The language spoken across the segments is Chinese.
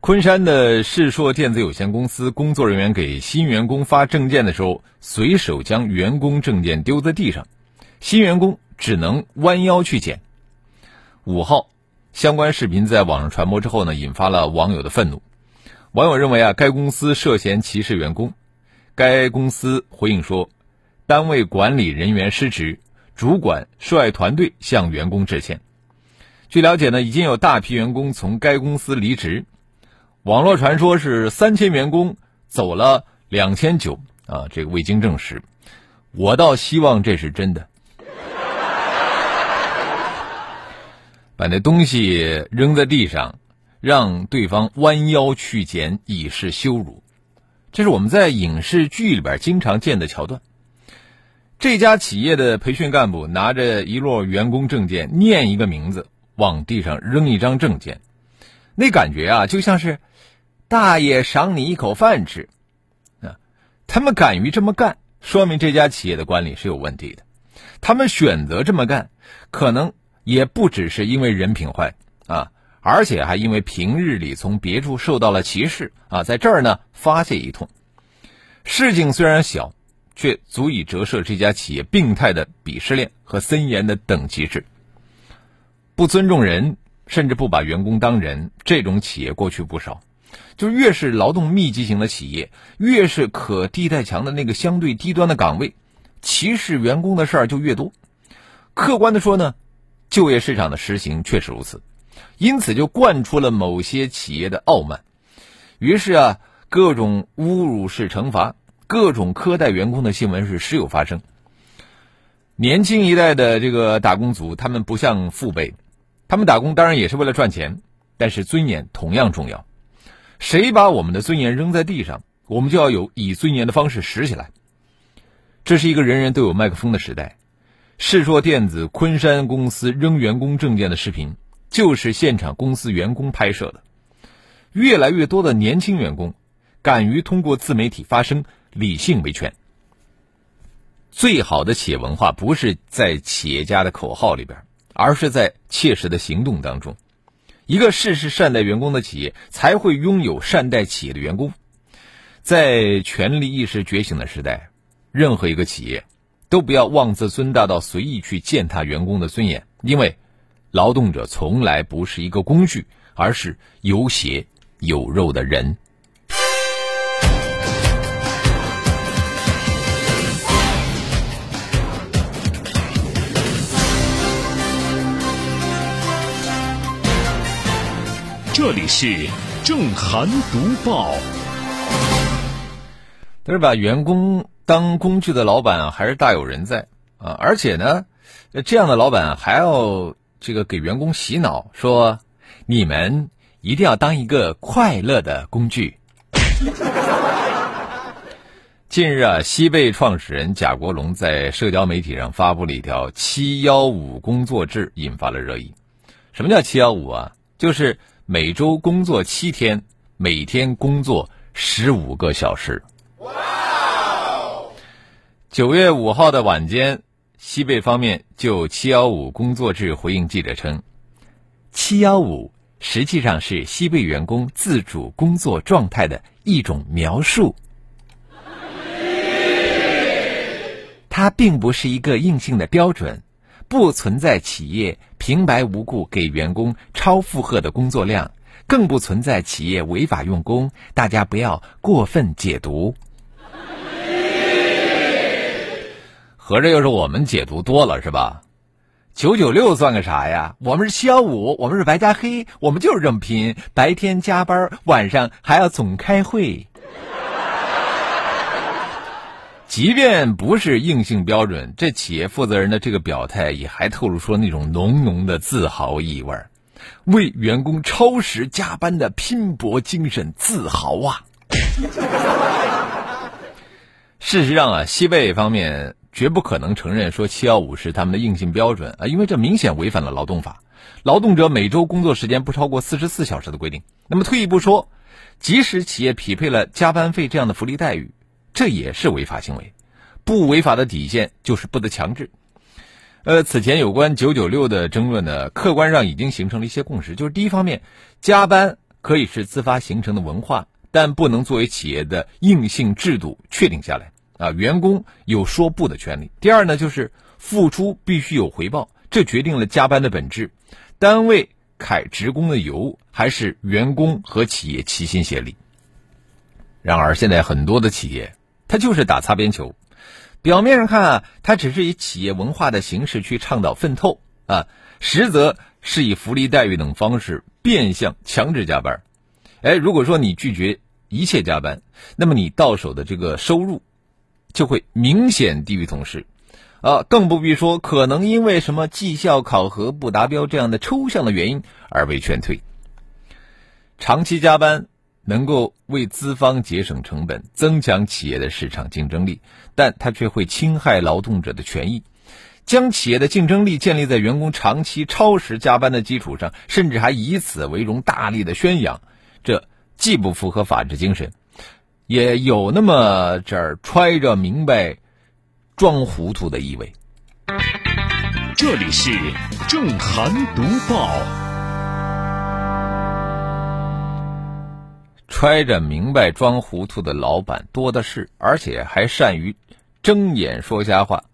昆山的世硕电子有限公司工作人员给新员工发证件的时候，随手将员工证件丢在地上。新员工只能弯腰去捡。五号，相关视频在网上传播之后呢，引发了网友的愤怒。网友认为啊，该公司涉嫌歧视员工。该公司回应说，单位管理人员失职，主管率团队向员工致歉。据了解呢，已经有大批员工从该公司离职。网络传说是三千员工走了两千九啊，这个未经证实。我倒希望这是真的。把那东西扔在地上，让对方弯腰去捡，以示羞辱。这是我们在影视剧里边经常见的桥段。这家企业的培训干部拿着一摞员工证件，念一个名字，往地上扔一张证件，那感觉啊，就像是大爷赏你一口饭吃。啊，他们敢于这么干，说明这家企业的管理是有问题的。他们选择这么干，可能。也不只是因为人品坏啊，而且还因为平日里从别处受到了歧视啊，在这儿呢发泄一通。事情虽然小，却足以折射这家企业病态的鄙视链和森严的等级制。不尊重人，甚至不把员工当人，这种企业过去不少。就越是劳动密集型的企业，越是可替代强的那个相对低端的岗位，歧视员工的事儿就越多。客观的说呢？就业市场的实行确实如此，因此就惯出了某些企业的傲慢。于是啊，各种侮辱式惩罚、各种苛待员工的新闻是时有发生。年轻一代的这个打工族，他们不像父辈，他们打工当然也是为了赚钱，但是尊严同样重要。谁把我们的尊严扔在地上，我们就要有以尊严的方式拾起来。这是一个人人都有麦克风的时代。世硕电子昆山公司扔员工证件的视频，就是现场公司员工拍摄的。越来越多的年轻员工敢于通过自媒体发声，理性维权。最好的企业文化不是在企业家的口号里边，而是在切实的行动当中。一个事事善待员工的企业，才会拥有善待企业的员工。在权力意识觉醒的时代，任何一个企业。都不要妄自尊大到随意去践踏员工的尊严，因为劳动者从来不是一个工具，而是有血有肉的人。这里是正涵读报，但是把员工。当工具的老板，还是大有人在啊！而且呢，这样的老板还要这个给员工洗脑，说你们一定要当一个快乐的工具。近日啊，西贝创始人贾国龙在社交媒体上发布了一条“七幺五”工作制，引发了热议。什么叫“七幺五”啊？就是每周工作七天，每天工作十五个小时。哇九月五号的晚间，西贝方面就“七幺五”工作制回应记者称：“七幺五实际上是西贝员工自主工作状态的一种描述，它并不是一个硬性的标准，不存在企业平白无故给员工超负荷的工作量，更不存在企业违法用工。大家不要过分解读。”合着又是我们解读多了是吧？九九六算个啥呀？我们是七幺五，我们是白加黑，我们就是这么拼，白天加班，晚上还要总开会。即便不是硬性标准，这企业负责人的这个表态也还透露出那种浓浓的自豪意味为员工超时加班的拼搏精神自豪啊！事实上啊，西贝方面绝不可能承认说七幺五是他们的硬性标准啊，因为这明显违反了劳动法，劳动者每周工作时间不超过四十四小时的规定。那么退一步说，即使企业匹配了加班费这样的福利待遇，这也是违法行为。不违法的底线就是不得强制。呃，此前有关九九六的争论呢，客观上已经形成了一些共识，就是第一方面，加班可以是自发形成的文化，但不能作为企业的硬性制度确定下来啊，员工有说不的权利。第二呢，就是付出必须有回报，这决定了加班的本质，单位揩职工的油，还是员工和企业齐心协力。然而，现在很多的企业，它就是打擦边球。表面上看啊，它只是以企业文化的形式去倡导奋斗啊，实则是以福利待遇等方式变相强制加班。哎，如果说你拒绝一切加班，那么你到手的这个收入就会明显低于同事啊，更不必说可能因为什么绩效考核不达标这样的抽象的原因而被劝退。长期加班。能够为资方节省成本，增强企业的市场竞争力，但它却会侵害劳动者的权益，将企业的竞争力建立在员工长期超时加班的基础上，甚至还以此为荣，大力的宣扬，这既不符合法治精神，也有那么这儿揣着明白装糊涂的意味。这里是正涵读报。揣着明白装糊涂的老板多的是，而且还善于睁眼说瞎话。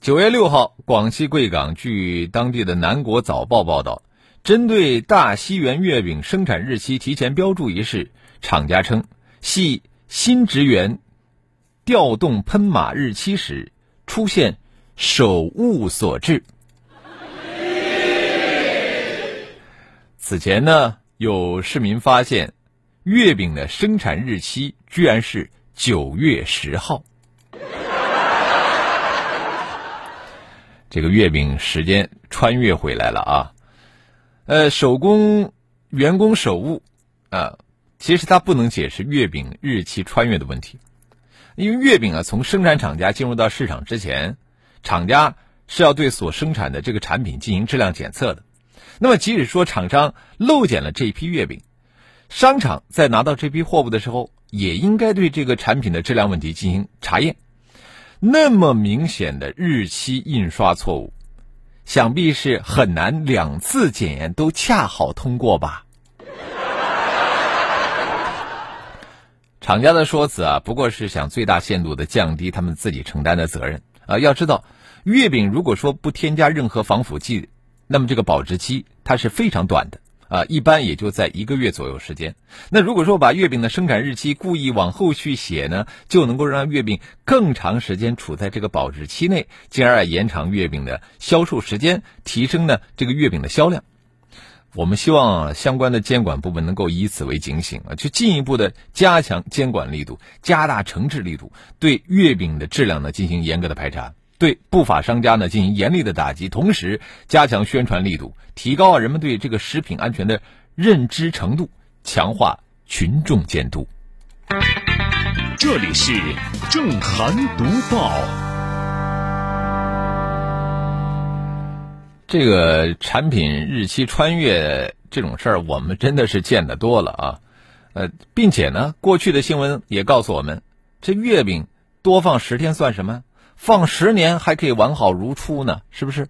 九月六号，广西贵港，据当地的南国早报报道，针对大西园月饼生产日期提前标注一事，厂家称系新职员调动喷码日期时出现手误所致。此前呢，有市民发现。月饼的生产日期居然是九月十号，这个月饼时间穿越回来了啊！呃，手工员工手误啊，其实它不能解释月饼日期穿越的问题，因为月饼啊，从生产厂家进入到市场之前，厂家是要对所生产的这个产品进行质量检测的。那么，即使说厂商漏检了这一批月饼，商场在拿到这批货物的时候，也应该对这个产品的质量问题进行查验。那么明显的日期印刷错误，想必是很难两次检验都恰好通过吧？厂家的说辞啊，不过是想最大限度的降低他们自己承担的责任啊。要知道，月饼如果说不添加任何防腐剂，那么这个保质期它是非常短的。啊，一般也就在一个月左右时间。那如果说把月饼的生产日期故意往后去写呢，就能够让月饼更长时间处在这个保质期内，进而延长月饼的销售时间，提升呢这个月饼的销量。我们希望相关的监管部门能够以此为警醒啊，去进一步的加强监管力度，加大惩治力度，对月饼的质量呢进行严格的排查。对不法商家呢进行严厉的打击，同时加强宣传力度，提高人们对这个食品安全的认知程度，强化群众监督。这里是正涵读报。这个产品日期穿越这种事儿，我们真的是见得多了啊！呃，并且呢，过去的新闻也告诉我们，这月饼多放十天算什么？放十年还可以完好如初呢，是不是？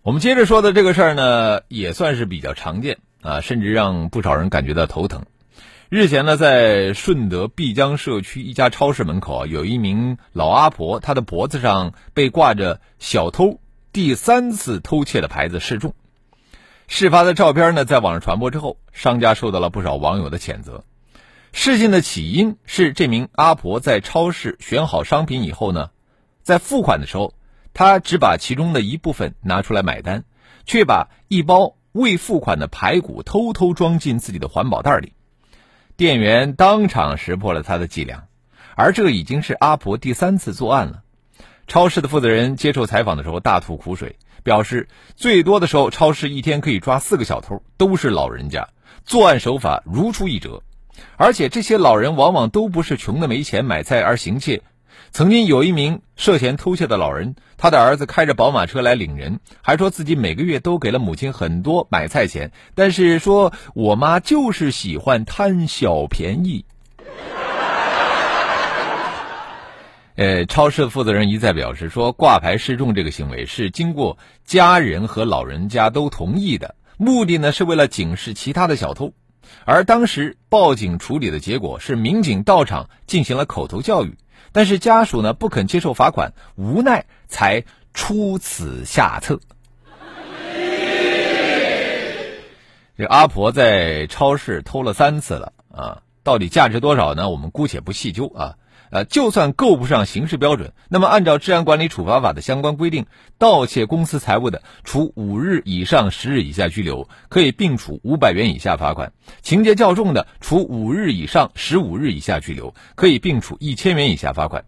我们接着说的这个事儿呢，也算是比较常见啊，甚至让不少人感觉到头疼。日前呢，在顺德碧江社区一家超市门口啊，有一名老阿婆，她的脖子上被挂着“小偷第三次偷窃”的牌子示众。事发的照片呢，在网上传播之后，商家受到了不少网友的谴责。事情的起因是这名阿婆在超市选好商品以后呢，在付款的时候，她只把其中的一部分拿出来买单，却把一包未付款的排骨偷偷装进自己的环保袋里。店员当场识破了他的伎俩，而这已经是阿婆第三次作案了。超市的负责人接受采访的时候大吐苦水，表示，最多的时候，超市一天可以抓四个小偷，都是老人家，作案手法如出一辙。而且这些老人往往都不是穷的没钱买菜而行窃。曾经有一名涉嫌偷窃的老人，他的儿子开着宝马车来领人，还说自己每个月都给了母亲很多买菜钱，但是说我妈就是喜欢贪小便宜。呃，超市负责人一再表示说，挂牌示众这个行为是经过家人和老人家都同意的，目的呢是为了警示其他的小偷。而当时报警处理的结果是，民警到场进行了口头教育，但是家属呢不肯接受罚款，无奈才出此下策。这阿婆在超市偷了三次了啊，到底价值多少呢？我们姑且不细究啊。呃，就算够不上刑事标准，那么按照治安管理处罚法的相关规定，盗窃公司财物的，处五日以上十日以下拘留，可以并处五百元以下罚款；情节较重的，处五日以上十五日以下拘留，可以并处一千元以下罚款。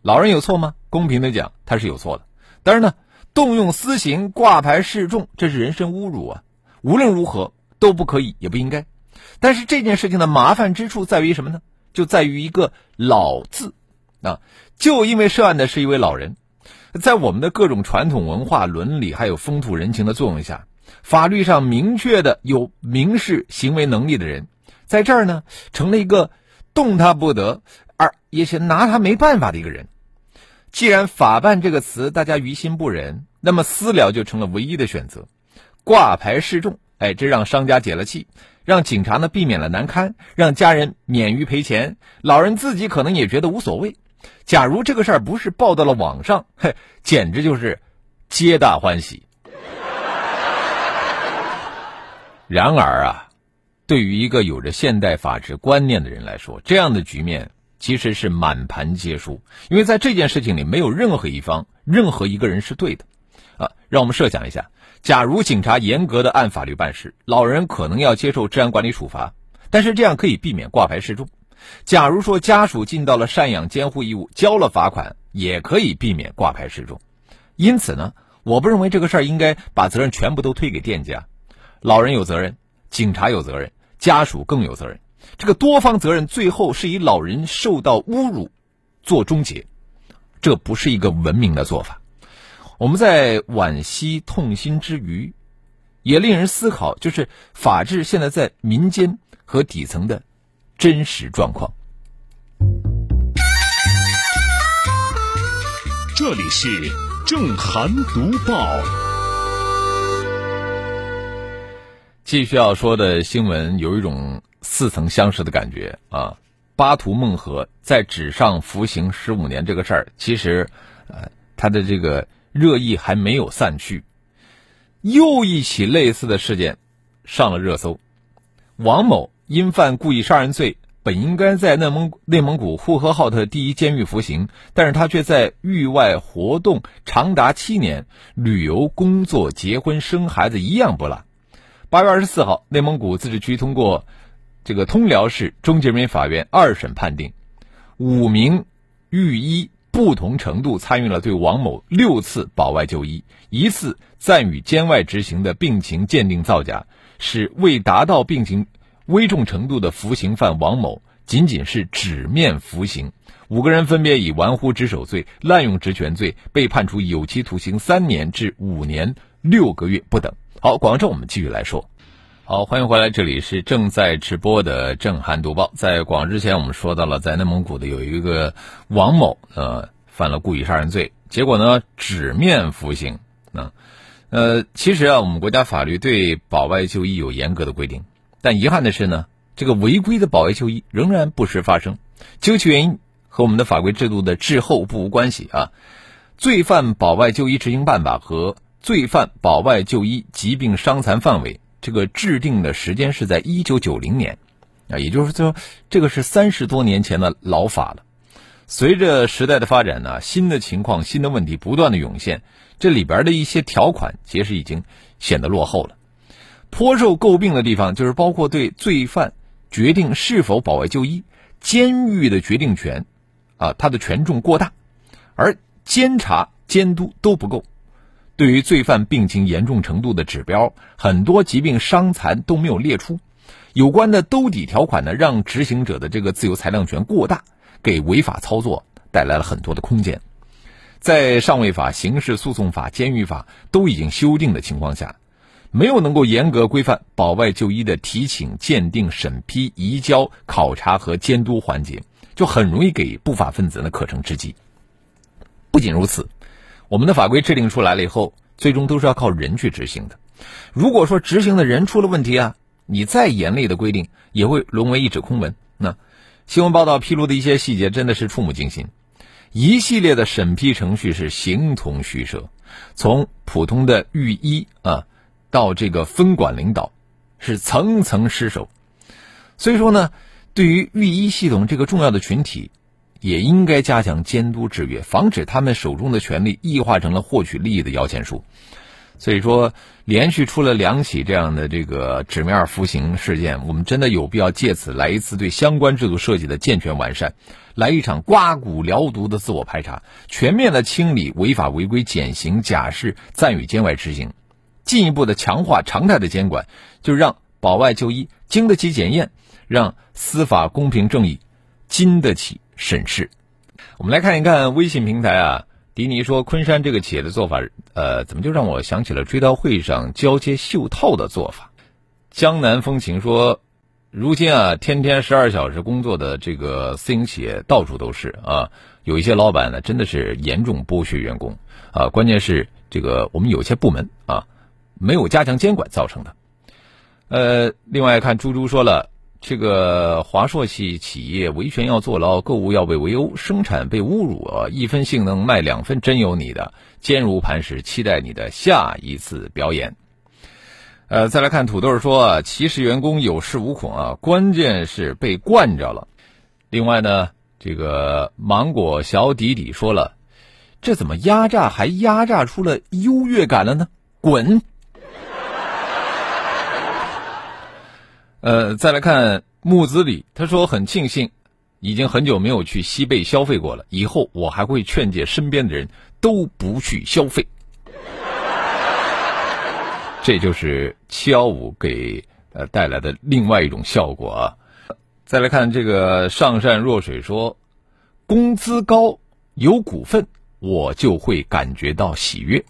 老人有错吗？公平的讲，他是有错的。当然呢，动用私刑挂牌示众，这是人身侮辱啊！无论如何都不可以，也不应该。但是这件事情的麻烦之处在于什么呢？就在于一个“老”字，啊，就因为涉案的是一位老人，在我们的各种传统文化、伦理还有风土人情的作用下，法律上明确的有民事行为能力的人，在这儿呢，成了一个动他不得，而也是拿他没办法的一个人。既然“法办”这个词大家于心不忍，那么私了就成了唯一的选择，挂牌示众，哎，这让商家解了气。让警察呢避免了难堪，让家人免于赔钱，老人自己可能也觉得无所谓。假如这个事儿不是报到了网上，嘿，简直就是皆大欢喜。然而啊，对于一个有着现代法治观念的人来说，这样的局面其实是满盘皆输，因为在这件事情里，没有任何一方、任何一个人是对的。啊，让我们设想一下。假如警察严格的按法律办事，老人可能要接受治安管理处罚，但是这样可以避免挂牌示众。假如说家属尽到了赡养监护义务，交了罚款，也可以避免挂牌示众。因此呢，我不认为这个事儿应该把责任全部都推给店家，老人有责任，警察有责任，家属更有责任。这个多方责任最后是以老人受到侮辱做终结，这不是一个文明的做法。我们在惋惜痛心之余，也令人思考，就是法治现在在民间和底层的真实状况。这里是正涵读报。继续要说的新闻有一种似曾相识的感觉啊！巴图孟和在纸上服刑十五年这个事儿，其实，呃，他的这个。热议还没有散去，又一起类似的事件上了热搜。王某因犯故意杀人罪，本应该在内蒙内蒙古呼和浩特第一监狱服刑，但是他却在狱外活动长达七年，旅游、工作、结婚、生孩子一样不落。八月二十四号，内蒙古自治区通过这个通辽市中级人民法院二审判定，五名狱医。不同程度参与了对王某六次保外就医，一次暂予监外执行的病情鉴定造假，使未达到病情危重程度的服刑犯王某仅仅是纸面服刑。五个人分别以玩忽职守罪、滥用职权罪被判处有期徒刑三年至五年六个月不等。好，广州我们继续来说。好，欢迎回来，这里是正在直播的正涵读报。在广之前，我们说到了，在内蒙古的有一个王某，呃，犯了故意杀人罪，结果呢，纸面服刑。啊，呃，其实啊，我们国家法律对保外就医有严格的规定，但遗憾的是呢，这个违规的保外就医仍然不时发生。究其原因，和我们的法规制度的滞后不无关系啊。罪犯保外就医执行办法和罪犯保外就医疾病伤残范围。这个制定的时间是在一九九零年，啊，也就是说，这个是三十多年前的老法了。随着时代的发展呢，新的情况、新的问题不断的涌现，这里边的一些条款其实已经显得落后了。颇受诟病的地方就是包括对罪犯决定是否保外就医，监狱的决定权，啊，它的权重过大，而监察监督都不够。对于罪犯病情严重程度的指标，很多疾病伤残都没有列出。有关的兜底条款呢，让执行者的这个自由裁量权过大，给违法操作带来了很多的空间。在上位法、刑事诉讼法、监狱法都已经修订的情况下，没有能够严格规范保外就医的提请、鉴定、审批、移交、考察和监督环节，就很容易给不法分子呢可乘之机。不仅如此，我们的法规制定出来了以后，最终都是要靠人去执行的。如果说执行的人出了问题啊，你再严厉的规定也会沦为一纸空文。那新闻报道披露的一些细节真的是触目惊心，一系列的审批程序是形同虚设，从普通的御医啊，到这个分管领导，是层层失守。所以说呢，对于御医系统这个重要的群体，也应该加强监督制约，防止他们手中的权力异化成了获取利益的摇钱树。所以说，连续出了两起这样的这个纸面服刑事件，我们真的有必要借此来一次对相关制度设计的健全完善，来一场刮骨疗毒的自我排查，全面的清理违法违规、减刑、假释、暂予监外执行，进一步的强化常态的监管，就让保外就医经得起检验，让司法公平正义经得起审视。我们来看一看微信平台啊。迪尼说：“昆山这个企业的做法，呃，怎么就让我想起了追悼会上交接袖套的做法？”江南风情说：“如今啊，天天十二小时工作的这个私营企业到处都是啊，有一些老板呢，真的是严重剥削员工啊。关键是这个我们有些部门啊，没有加强监管造成的。”呃，另外看猪猪说了。这个华硕系企业维权要坐牢，购物要被围殴，生产被侮辱啊！一分性能卖两分，真有你的！坚如磐石，期待你的下一次表演。呃，再来看土豆说啊，歧视员工有恃无恐啊，关键是被惯着了。另外呢，这个芒果小底底说了，这怎么压榨还压榨出了优越感了呢？滚！呃，再来看木子李，他说很庆幸，已经很久没有去西贝消费过了，以后我还会劝诫身边的人都不去消费。这就是七幺五给呃带来的另外一种效果啊。再来看这个上善若水说，工资高有股份，我就会感觉到喜悦。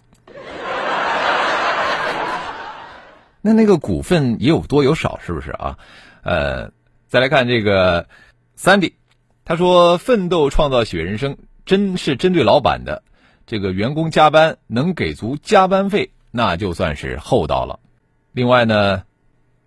那那个股份也有多有少，是不是啊？呃，再来看这个，Sandy，他说：“奋斗创造喜悦人生，真是针对老板的。这个员工加班能给足加班费，那就算是厚道了。另外呢，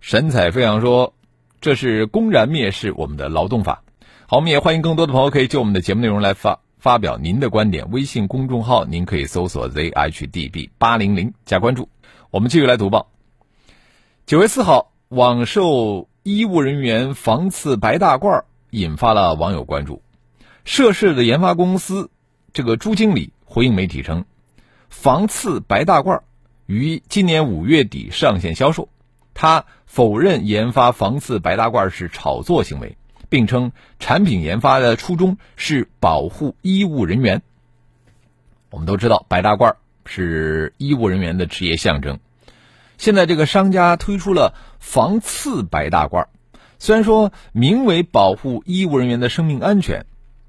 神采飞扬说，这是公然蔑视我们的劳动法。好，我们也欢迎更多的朋友可以就我们的节目内容来发发表您的观点。微信公众号您可以搜索 zhdb 八零零加关注。我们继续来读报。九月四号，网售医务人员防刺白大褂引发了网友关注。涉事的研发公司这个朱经理回应媒体称，防刺白大褂于今年五月底上线销售。他否认研发防刺白大褂是炒作行为，并称产品研发的初衷是保护医务人员。我们都知道，白大褂是医务人员的职业象征。现在这个商家推出了防刺白大褂，虽然说名为保护医务人员的生命安全，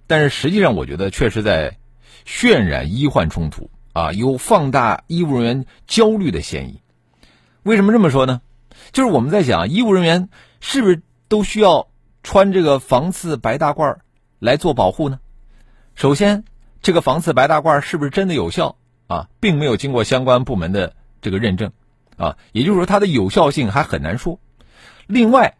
但是实际上我觉得确实在渲染医患冲突啊，有放大医务人员焦虑的嫌疑。为什么这么说呢？就是我们在想，医务人员是不是都需要穿这个防刺白大褂来做保护呢？首先，这个防刺白大褂是不是真的有效啊，并没有经过相关部门的这个认证。啊，也就是说，它的有效性还很难说。另外，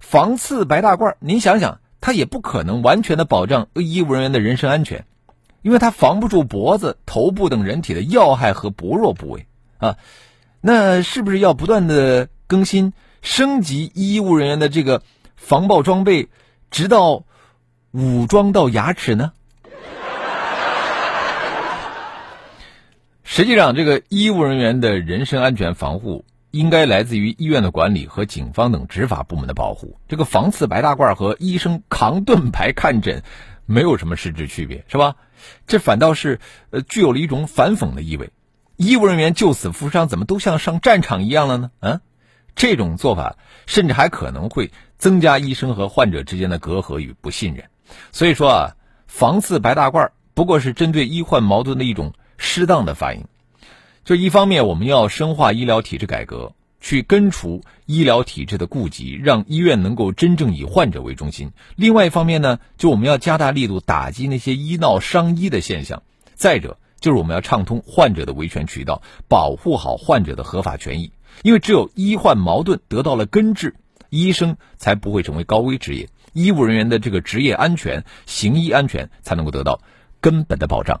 防刺白大褂，您想想，它也不可能完全的保障医务人员的人身安全，因为它防不住脖子、头部等人体的要害和薄弱部位啊。那是不是要不断的更新、升级医务人员的这个防爆装备，直到武装到牙齿呢？实际上，这个医务人员的人身安全防护应该来自于医院的管理和警方等执法部门的保护。这个防刺白大褂和医生扛盾牌看诊没有什么实质区别，是吧？这反倒是呃具有了一种反讽的意味。医务人员救死扶伤，怎么都像上战场一样了呢？啊，这种做法甚至还可能会增加医生和患者之间的隔阂与不信任。所以说啊，防刺白大褂不过是针对医患矛盾的一种适当的反应。就一方面，我们要深化医疗体制改革，去根除医疗体制的痼疾，让医院能够真正以患者为中心；另外一方面呢，就我们要加大力度打击那些医闹伤医的现象。再者，就是我们要畅通患者的维权渠道，保护好患者的合法权益。因为只有医患矛盾得到了根治，医生才不会成为高危职业，医务人员的这个职业安全、行医安全才能够得到根本的保障。